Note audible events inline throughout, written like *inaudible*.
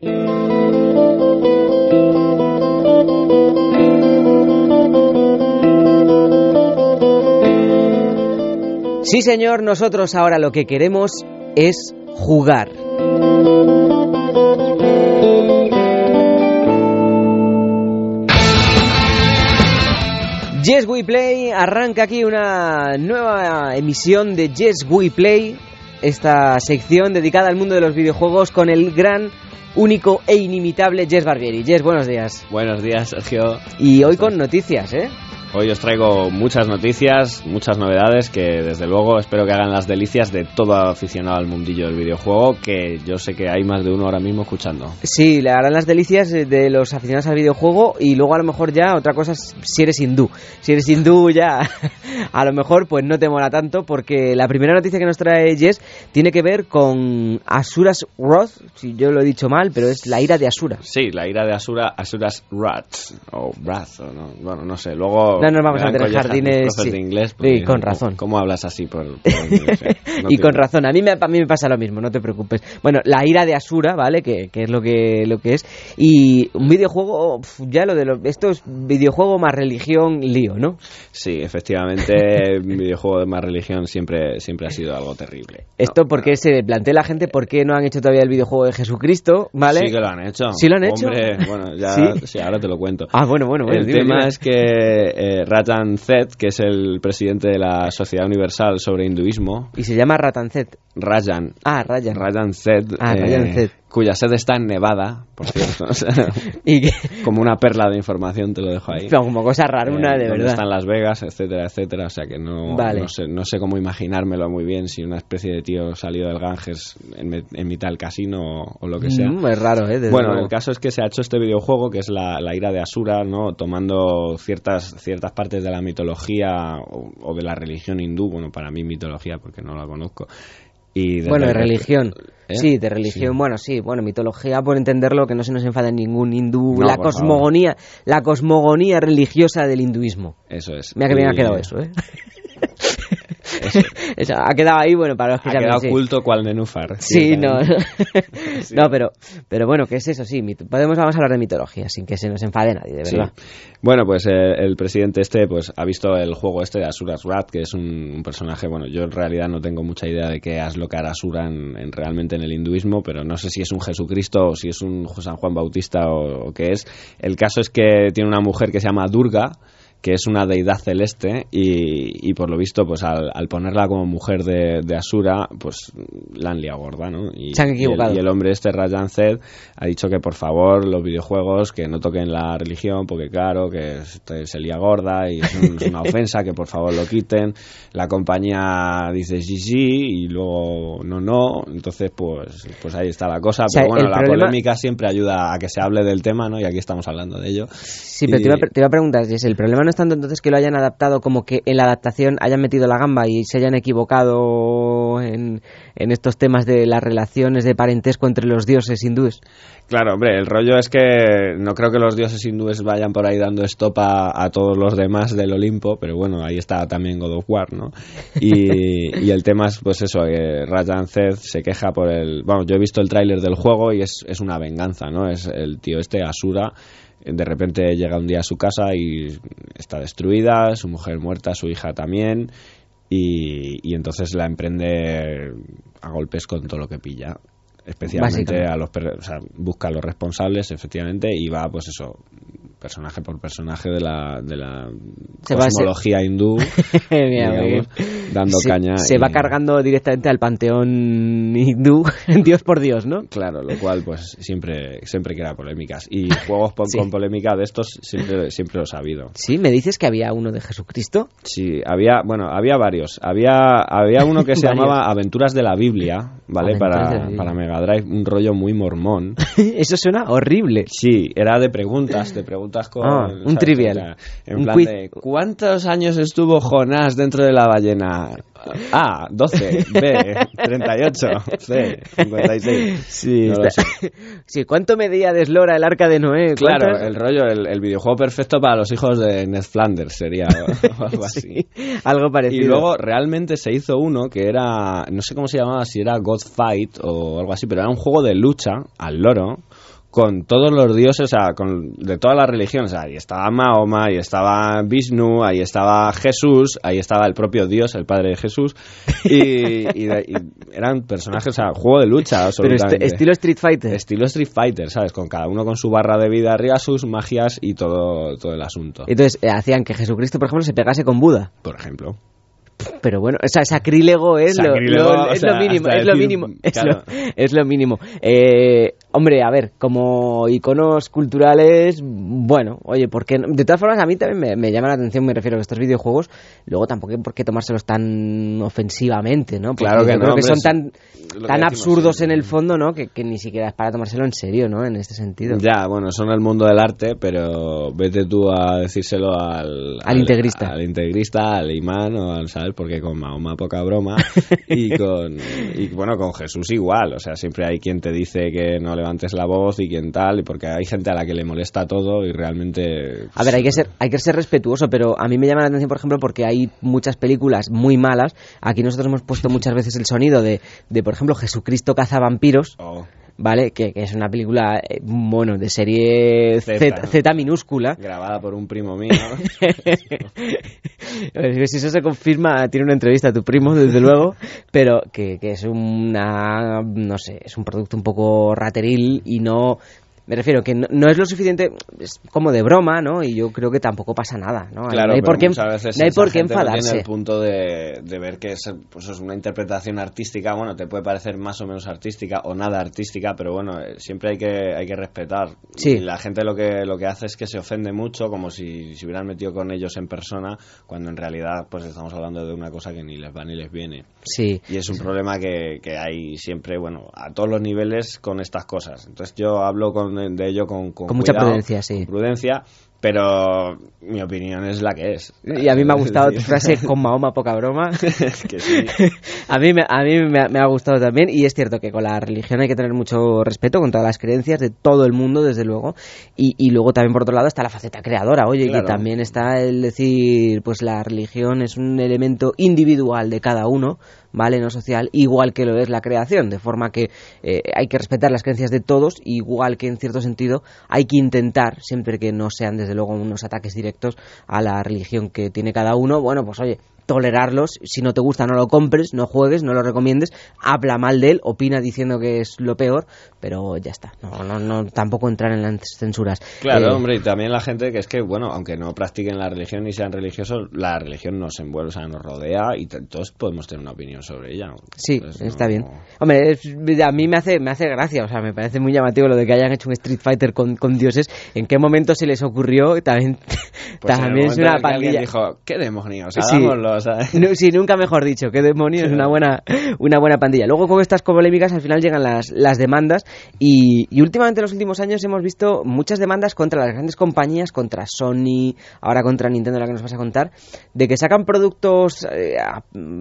Sí, señor, nosotros ahora lo que queremos es jugar. Yes We Play arranca aquí una nueva emisión de Yes We Play, esta sección dedicada al mundo de los videojuegos con el gran, único e inimitable Jess Barbieri. Jess, buenos días. Buenos días, Sergio. Y hoy con noticias, ¿eh? Hoy os traigo muchas noticias, muchas novedades que desde luego espero que hagan las delicias de todo aficionado al mundillo del videojuego, que yo sé que hay más de uno ahora mismo escuchando. Sí, le harán las delicias de los aficionados al videojuego y luego a lo mejor ya otra cosa es si eres hindú. Si eres hindú ya *laughs* a lo mejor pues no te mola tanto porque la primera noticia que nos trae Jess tiene que ver con Asuras Wrath, si yo lo he dicho mal, pero es la ira de Asura. Sí, la ira de Asura, Asuras Wrath, o Wrath, o no, bueno, no sé, luego... No nos vamos a meter en jardines sí. de inglés. Sí, porque con no- razón. ¿Cómo hablas así? Por, por *laughs* no sé, no y con razón, a mí, me, a mí me pasa lo mismo, no te preocupes. Bueno, la ira de Asura, ¿vale? Que, que es lo que, lo que es. Y un videojuego, ya lo de lo, esto es videojuego más religión, lío, ¿no? Sí, efectivamente, *laughs* videojuego de más religión siempre, siempre ha sido algo terrible. Esto porque se plantea la gente por qué no han hecho todavía el videojuego de Jesucristo, ¿vale? Sí que lo han hecho. ¿Sí lo han hecho? Hombre, bueno, ya, *laughs* ¿Sí? sí, ahora te lo cuento. Ah, bueno, bueno, bueno. el dime, tema dime. es que eh, Ratan Zed, que es el presidente de la Sociedad Universal sobre Hinduismo, Y se llama Ratanzet. Rajan, Ah, Rayan. Rajan Zed, eh, Ah, Rajan Zed. Cuya sede está en Nevada, por cierto, o sea, *laughs* Y que, como una perla de información te lo dejo ahí. como cosa raruna, Eh, de donde verdad. están Las Vegas, etcétera, etcétera. O sea que no, Vale. no, sé, no sé cómo imaginármelo muy bien si una especie de tío salido del Ganges en, en mitad del casino o, o lo que sea. Mm, es raro, ¿eh? Desde Bueno, luego. el caso es que se ha hecho este videojuego que es la, la ira de Asura, ¿no? Tomando ciertas, ciertas partes de la mitología o, o de la religión hindú, bueno, para mí mitología porque no la conozco. Y Bueno, de religión. ¿Eh? Sí, de religión. Sí. Bueno, sí, bueno, mitología por entenderlo, que no se nos enfada ningún hindú. No, la cosmogonía, la cosmogonía religiosa del hinduismo. Eso es. Mira que bien Y ha quedado eso, ¿eh? *laughs* eso. Ha quedado ahí, bueno, para los que Ha quedado sí. oculto cual nenúfar. Sí, no. *laughs* Sí. no, pero, pero bueno, ¿qué es eso? Sí, podemos vamos a hablar de mitología sin que se nos enfade nadie, de verdad. Bueno, pues eh, el presidente este pues ha visto el juego este de Asura's Wrath, que es un, un personaje, bueno, yo en realidad no tengo mucha idea de qué es lo que hará Asura en, en- realmente en el hinduismo, pero no sé si es un Jesucristo o si es un San Juan Bautista o, o qué es. El caso es que tiene una mujer que se llama Durga, que es una deidad celeste y, y por lo visto pues al, al ponerla como mujer de, de Asura pues la han liado gorda ¿no? y, Se han y el- equivocado. y el hombre este Rajan Zed ha dicho que por favor los videojuegos que no toquen la religión porque claro que este se lía gorda y es, un- es una *laughs* ofensa que por favor lo quiten. La compañía dice sí sí y luego no no entonces pues pues ahí está la cosa. Sea, pero bueno la problema- polémica siempre ayuda a que se hable del tema no y aquí estamos hablando de ello. Sí, pero te, iba a, pre- te iba a preguntar, Jess, el problema no es tanto entonces que lo hayan adaptado como que en la adaptación hayan metido la gamba y se hayan equivocado en, estos temas de las relaciones de parentesco entre los dioses hindúes. Claro, hombre, el rollo es que no creo que los dioses hindúes vayan por ahí dando estopa a todos los demás del Olimpo, pero bueno, ahí está también God of War, ¿no? Y, el tema es, pues eso, que Rajan Zed se queja por el... Vamos, yo he visto el tráiler del juego y es, es una venganza, ¿no? Es el tío este, Asura, de repente llega un día a su casa y está destruida, su mujer muerta, su hija también, y, y entonces la emprende a golpes con todo lo que pilla. Especialmente a los o sea, busca a los responsables efectivamente y va pues eso personaje por personaje de la, de la Se cosmología hindú, *laughs* digamos, dando se, caña. Se y- va cargando directamente al panteón hindú, *laughs* Dios por Dios, ¿no? Claro, lo cual pues siempre siempre crea polémicas. Y juegos *laughs* Sí. con polémica de estos siempre, siempre los ha habido. Sí, me dices que había uno de Jesucristo. Sí, había, bueno, había varios. Había, había uno que se llamaba Aventuras de la Biblia, ¿vale? Para, Biblia. para Mega Drive, un rollo muy mormón. Eso suena horrible. Sí, era de preguntas, de preguntas con... Ah, un ¿sabes? trivial. O sea, en Un plan de, ¿cuántos años estuvo Jonás dentro de la ballena? A, 12, B, 38, C, 56. Sí, No *laughs* sí, ¿cuánto medía de eslora el arca de Noé? Claro, ¿Cuántas- el rollo, el, el videojuego perfecto para los hijos de Ned Flanders sería o algo *laughs* así. Sí, algo parecido. Y luego realmente se hizo uno que era, no sé cómo se llamaba, si era God Fight o algo así, pero era un juego de lucha al loro con todos los dioses, o sea, con, de todas las religiones. O sea, ahí estaba Mahoma, ahí estaba Vishnu, ahí estaba Jesús, ahí estaba el propio Dios, el padre de Jesús. Y, y de- y eran personajes, o sea, juego de lucha Pero absolutamente. este- estilo Street Fighter. Estilo Street Fighter, ¿sabes? Con cada uno con su barra de vida arriba, sus magias y todo, todo el asunto. Entonces eh, hacían que Jesucristo, por ejemplo, se pegase con Buda. Por ejemplo. Pero bueno, o sea, sacrílego es, lo- Sacrílego, lo, es sea, lo mínimo, es lo decir, mínimo, *laughs* es, claro. lo, es lo mínimo. Eh, hombre, a ver, como iconos culturales, bueno, oye, ¿por qué no? De todas formas, a mí también me, me llama la atención, me refiero a estos videojuegos, luego tampoco hay por qué tomárselos tan ofensivamente, ¿no? Porque Claro que yo no, creo que son tan, lo tan decimos absurdos en el fondo, ¿no? Que, que ni siquiera es para tomárselo en serio, ¿no? En este sentido. Ya, bueno, son el mundo del arte, pero vete tú a decírselo al... Al integrista. Al integrista, al imán o al, ¿sabes? Porque con Mahoma poca broma y *laughs* con... Y bueno, con Jesús igual, o sea, siempre hay quien te dice que no levantes la voz y quien tal, y porque hay gente a la que le molesta todo y realmente... A ver, hay que ser, hay que ser respetuoso, pero a mí me llama la atención, por ejemplo, porque hay muchas películas muy malas. Aquí nosotros hemos puesto muchas veces el sonido de, de por ejemplo, Jesucristo caza vampiros, Oh, ¿vale? Que, que es una película, eh, bueno, de serie Z. Z, Z minúscula. grabada por un primo mío. *laughs* si eso se confirma, tiene una entrevista a tu primo, desde luego, *laughs* pero que, que es una, no sé, es un producto un poco rateril y no... Me refiero que no, no es lo suficiente, es como de broma, ¿no? Y yo creo que tampoco pasa nada, ¿no? Claro, no hay por qué, no hay por qué enfadarse. tiene el punto de, de ver que es, pues, es una interpretación artística, bueno, te puede parecer más o menos artística o nada artística, pero bueno, eh, siempre hay que, hay que respetar. Sí. Y la gente lo que, lo que hace es que se ofende mucho, como si se hubieran metido con ellos en persona, cuando en realidad pues estamos hablando de una cosa que ni les va ni les viene. Sí, Y es un problema que, que hay siempre, bueno, a todos los niveles con estas cosas. Entonces yo hablo con, de ello con, con, Con mucha prudencia, sí. con prudencia, pero mi opinión es la que es. Y a mí me ha *laughs* gustado tu Es frase con Mahoma, poca broma. *laughs* decir, que sí. *laughs* A mí, me, a mí me, ha- me ha gustado también y es cierto que con la religión hay que tener mucho respeto con todas las creencias de todo el mundo, desde luego. Y, y luego también por otro lado está la faceta creadora, oye, Claro. que también está el decir, pues la religión es un elemento individual de cada uno, ¿vale? No social, igual que lo es la creación, de forma que eh, hay que respetar las creencias de todos, igual que en cierto sentido hay que intentar, siempre que no sean desde luego unos ataques directos a la religión que tiene cada uno, bueno, pues oye, tolerarlos, si no te gusta no lo compres, no juegues, no lo recomiendes, habla mal de él, opina diciendo que es lo peor, pero ya está, no, no, no tampoco entrar en las censuras. Claro, Eh, hombre, y también la gente que es que, bueno, aunque no practiquen la religión ni sean religiosos, la religión nos envuelve, o sea, nos rodea y todos podemos tener una opinión sobre ella. Sí, Entonces, está no- bien. Hombre, es- a mí me hace, me hace gracia, o sea, me parece muy llamativo lo de que hayan hecho un Street Fighter con, con dioses. ¿En qué momento se les ocurrió? También, *laughs* Pues también es una pandilla. dijo, ¿qué demonios? Sí. *laughs* Sí, nunca mejor dicho, qué demonios, una buena, una buena pandilla. Luego con estas polémicas al final llegan las, las demandas y, y últimamente en los últimos años hemos visto muchas demandas contra las grandes compañías, contra Sony, ahora contra Nintendo, la que nos vas a contar, de que sacan productos, eh,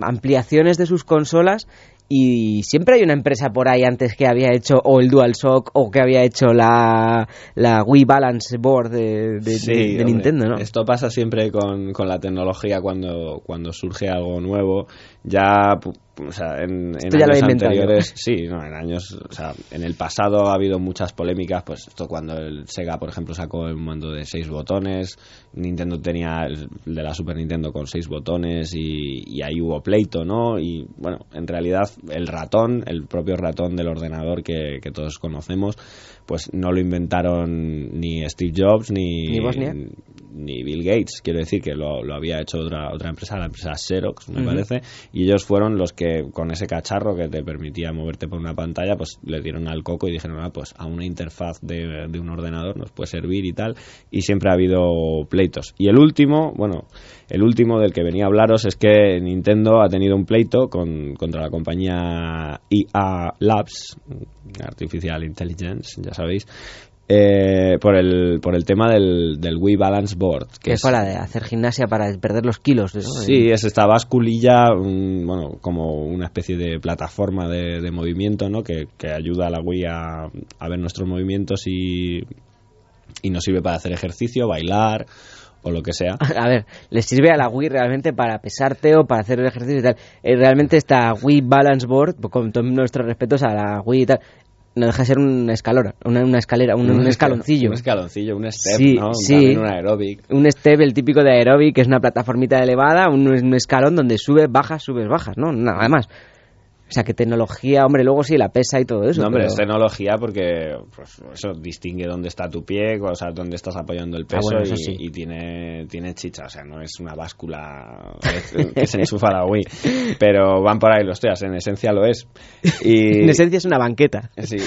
ampliaciones de sus consolas y siempre hay una empresa por ahí antes que había hecho o el DualShock o que había hecho la, la Wii Balance Board de, de- Sí, de- Nintendo, ¿no? Esto pasa siempre con, con la tecnología cuando, cuando surge algo nuevo ya o sea, en, años anteriores, sí, no, en años, o sea, en el pasado ha habido muchas polémicas, pues esto cuando el Sega, por ejemplo, sacó el mando de seis botones, Nintendo tenía el de la Super Nintendo con seis botones y, ahí hubo pleito, ¿no? Y bueno, en realidad el ratón, el propio ratón del ordenador que, todos conocemos, pues no lo inventaron ni Steve Jobs ni, ni, Bill Gates, quiero decir que lo, había hecho otra, otra empresa, la empresa Xerox, me parece, y ellos fueron los que con ese cacharro que te permitía moverte por una pantalla, pues le dieron al coco y dijeron, ah, pues a una interfaz de, de un ordenador nos puede servir y tal, y siempre ha habido pleitos. Y el último, bueno, el último del que venía a hablaros es que Nintendo ha tenido un pleito con, contra la compañía EA Labs, Artificial Intelligence, ya sabéis, eh, por, el, por el tema del, del Wii Balance Board. Que, es la de hacer gimnasia para perder los kilos. Sí, es esta basculilla, bueno, como una especie de plataforma de, movimiento, ¿no? Que, ayuda a la Wii a, a ver nuestros movimientos y, y nos sirve para hacer ejercicio, bailar o lo que sea. *laughs* A ver, ¿le sirve a la Wii realmente para pesarte o para hacer el ejercicio y tal? Eh, realmente esta Wii Balance Board, con todos nuestros respetos a la Wii y tal, no deja de ser un escalón, una, escalera, un, *laughs* escaloncillo. Un escaloncillo, un step, ¿no? Sí, un aeróbic. Un step, el típico de aeróbic, que es una plataformita elevada, un, un escalón donde subes, bajas, subes, bajas, ¿no? Nada más. O sea, que tecnología, hombre, luego sí la pesa y todo eso. No, hombre, es tecnología porque pues, eso distingue dónde está tu pie, o sea, dónde estás apoyando el ah, peso y, tiene, tiene chicha. O sea, no es una báscula que se enchufa la Wii. Pero van por ahí los tías, en esencia lo es. Y, *laughs* en esencia es una banqueta. Sí.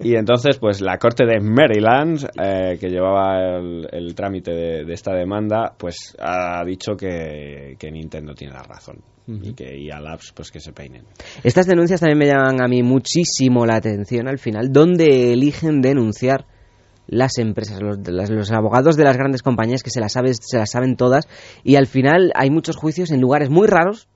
Y entonces, pues la corte de Maryland, eh, que llevaba el, trámite de, esta demanda, pues ha dicho que, que Nintendo tiene la razón y que y a Labs pues que se peinen. Estas denuncias también me llaman a mí muchísimo la atención al final. ¿Dónde eligen denunciar? las empresas, los, los, abogados de las grandes compañías que se las, se las saben todas y al final hay muchos juicios en lugares muy raros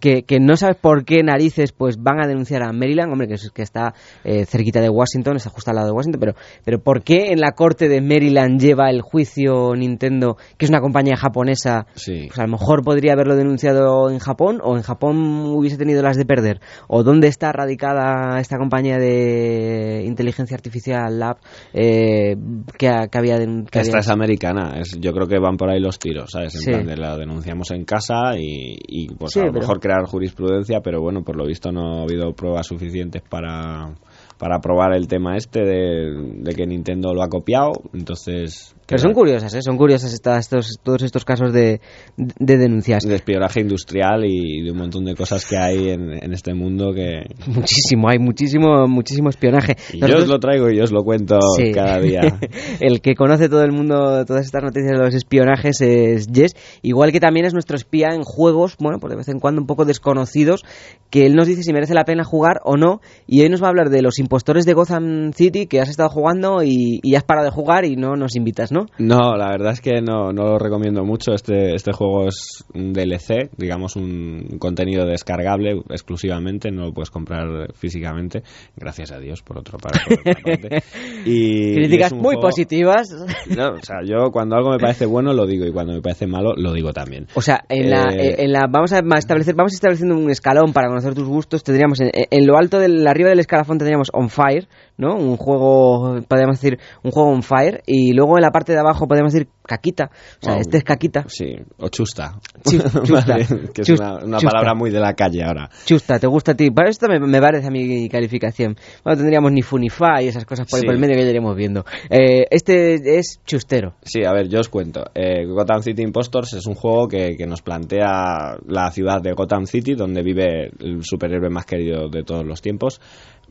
que, que, no sabes por qué narices pues van a denunciar a Maryland, hombre, que, es, que está eh, cerquita de Washington, está justo al lado de Washington, pero, pero ¿por qué en la corte de Maryland lleva el juicio Nintendo, que es una compañía japonesa? Pues a lo mejor podría haberlo denunciado en Japón o en Japón hubiese tenido las de perder. ¿O dónde está radicada esta compañía de inteligencia artificial Lab eh, que, había... Que esta es americana, es, yo creo que van por ahí los tiros, ¿sabes? En plan de la denunciamos en casa y, y pues a lo mejor crear jurisprudencia, pero bueno, por lo visto no ha habido pruebas suficientes para, para probar el tema este de, que Nintendo lo ha copiado, entonces pero son curiosas, ¿eh? son curiosas estos, todos estos casos de, de, denuncias. De espionaje industrial y de un montón de cosas que hay en, este mundo que... *laughs* Muchísimo, hay muchísimo, muchísimo espionaje. yo os lo traigo y yo os lo cuento cada día. *laughs* el que conoce todo el mundo, todas estas noticias de los espionajes es Jess, igual que también es nuestro espía en juegos, bueno, por de vez en cuando un poco desconocidos, que él nos dice si merece la pena jugar o no, y hoy nos va a hablar de los impostores de Gotham City que has estado jugando y, y has parado de jugar y no nos invitas, ¿no? ¿no? la verdad es que no, no lo recomiendo mucho. Este, este juego es un DLC, digamos un contenido descargable exclusivamente, no lo puedes comprar físicamente, gracias a Dios, por otro *laughs* parte. y, Críticas muy positivas. No, o sea, yo cuando algo me parece bueno lo digo y cuando me parece malo lo digo también. O sea, en, la, eh, en la, vamos a establecer, vamos estableciendo un escalón para conocer tus gustos. Tendríamos en, en lo alto del arriba del escalafón tendríamos On Fire, ¿no? Un juego, podríamos decir, un juego On Fire y luego en la parte de abajo podemos decir caquita. O sea, este es caquita. Sí, o chusta. *laughs* chusta. que es una, palabra muy de la calle ahora. Chusta, ¿te gusta a ti? Para esto me, parece a mi calificación. Bueno, tendríamos ni Funify y esas cosas por, el medio que ya iremos viendo. Eh, este es chustero. Sí, a ver, yo os cuento. Eh, Gotham City Impostors es un juego que, que nos plantea la ciudad de Gotham City, donde vive el superhéroe más querido de todos los tiempos.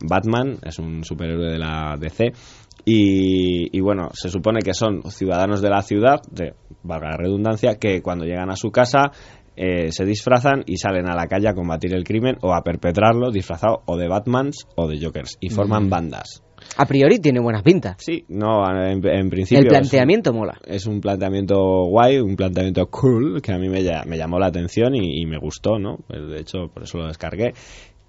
Batman, es un superhéroe de la DC y, bueno, se supone que son ciudadanos de la ciudad, de, valga la redundancia, que cuando llegan a su casa eh, se disfrazan y salen a la calle a combatir el crimen o a perpetrarlo disfrazado o de Batmans o de Jokers y forman mm. bandas. A priori tiene buena pinta. Sí, no, en, principio. El planteamiento mola. Es un planteamiento guay, un planteamiento cool que a mí me, me llamó la atención y, y, me gustó, ¿no? De hecho, por eso lo descargué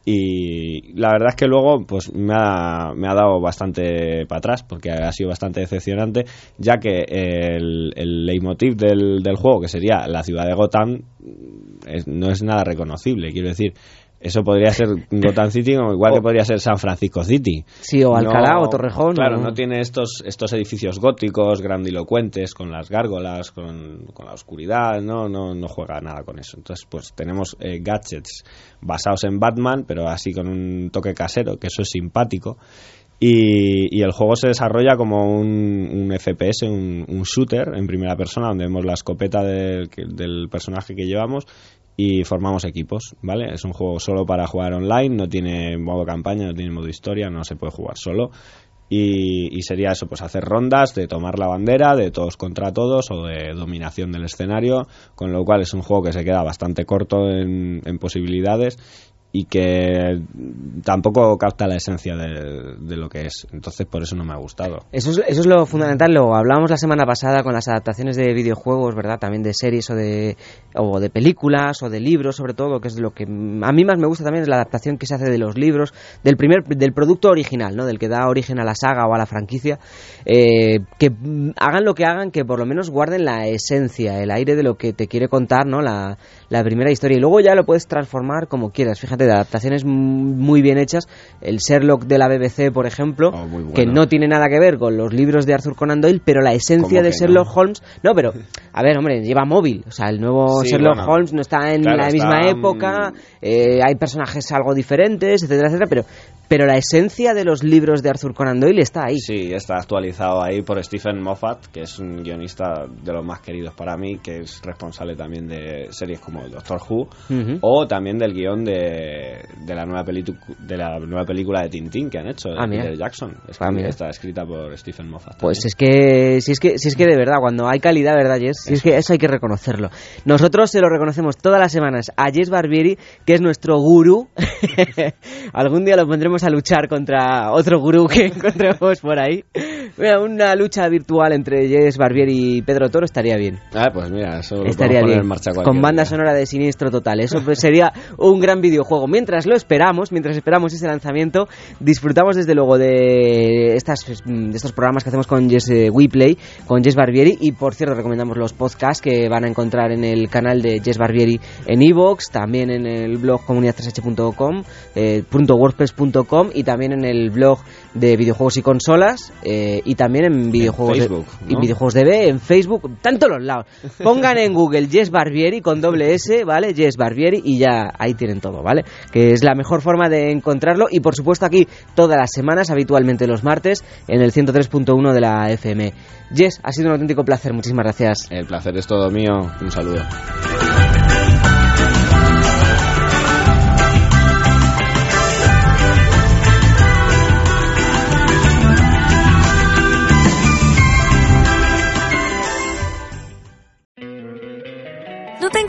y la verdad es que luego pues me ha, me ha dado bastante para atrás porque ha sido bastante decepcionante ya que el, el leitmotiv del, del juego que sería la ciudad de Gotham no es nada reconocible. Quiero decir, eso podría ser *laughs* Gotham City, o igual que podría ser San Francisco City. Sí, o Alcalá o Torrejón. Claro, no tiene estos, estos edificios góticos, grandilocuentes, con las gárgolas, con, la oscuridad, no, no, no juega nada con eso. Entonces, pues tenemos eh, gadgets basados en Batman, pero así con un toque casero, que eso es simpático. Y, el juego se desarrolla como un, FPS, un, shooter en primera persona, donde vemos la escopeta del, del, personaje que llevamos y formamos equipos, ¿vale? Es un juego solo para jugar online, no tiene modo campaña, no tiene modo historia, no se puede jugar solo. Y, sería eso, pues hacer rondas de tomar la bandera, de todos contra todos o de dominación del escenario, con lo cual es un juego que se queda bastante corto en, en posibilidades y que tampoco capta la esencia de, lo que es. Entonces, por eso no me ha gustado. Eso es, eso es lo fundamental. Lo hablábamos la semana pasada con las adaptaciones de videojuegos, ¿verdad? También de series o de, o de películas o de libros, sobre todo, que es lo que a mí más me gusta también es la adaptación que se hace de los libros, del primer del producto original, ¿no? Del que da origen a la saga o a la franquicia. Eh, que hagan lo que hagan, que por lo menos guarden la esencia, el aire de lo que te quiere contar, ¿no? La, la primera historia. Y luego ya lo puedes transformar como quieras. Fíjate de adaptaciones muy bien hechas. El Sherlock de la BBC, por ejemplo, oh, que no tiene nada que ver con los libros de Arthur Conan Doyle, pero la esencia de Sherlock Holmes. No, pero, a ver, hombre, lleva móvil. O sea, el nuevo Sherlock Holmes no está en la misma época, eh, hay personajes algo diferentes, etcétera, etcétera, pero pero la esencia de los libros de Arthur Conan Doyle está ahí. Sí, está actualizado ahí por Stephen Moffat, que es un guionista de los más queridos para mí, que es responsable también de series como Doctor Who, o también del guion de, de, la nueva de la nueva película de Tintín que han hecho, de ah, Peter Jackson. Ah, está escrita por Stephen Moffat. Pues es que, si es que, si es que de verdad, cuando hay calidad, ¿verdad, Jess? Si es que eso hay que reconocerlo. Nosotros se lo reconocemos todas las semanas a Jess Barbieri, que es nuestro gurú. *laughs* Algún día lo pondremos a luchar contra otro gurú que *laughs* encontremos por ahí. una lucha virtual entre Jess Barbieri y Pedro Toro estaría bien. Ah, pues mira, eso estaría bien. Con banda sonora de siniestro total. Eso pues sería un gran videojuego. Mientras lo esperamos, mientras esperamos ese lanzamiento, disfrutamos desde luego de, estas, de estos programas que hacemos con Jess eh, WePlay, con Jess Barbieri. Y por cierto, recomendamos los podcasts que van a encontrar en el canal de Jess Barbieri en Evox, también en el blog comunidad3h.com, eh, .wordpress.com y también en el blog de videojuegos y consolas eh, y también en videojuegos en Facebook, de, videojuegos de B, en Facebook, tanto los lados. Pongan en *laughs* Google Jess Barbieri con doble S, ¿vale? Jess Barbieri y ya ahí tienen todo, ¿vale? Que es la mejor forma de encontrarlo y por supuesto aquí todas las semanas, habitualmente los martes, en el 103.1 de la FM. Jess, ha sido un auténtico placer, muchísimas gracias. El placer es todo mío, un saludo.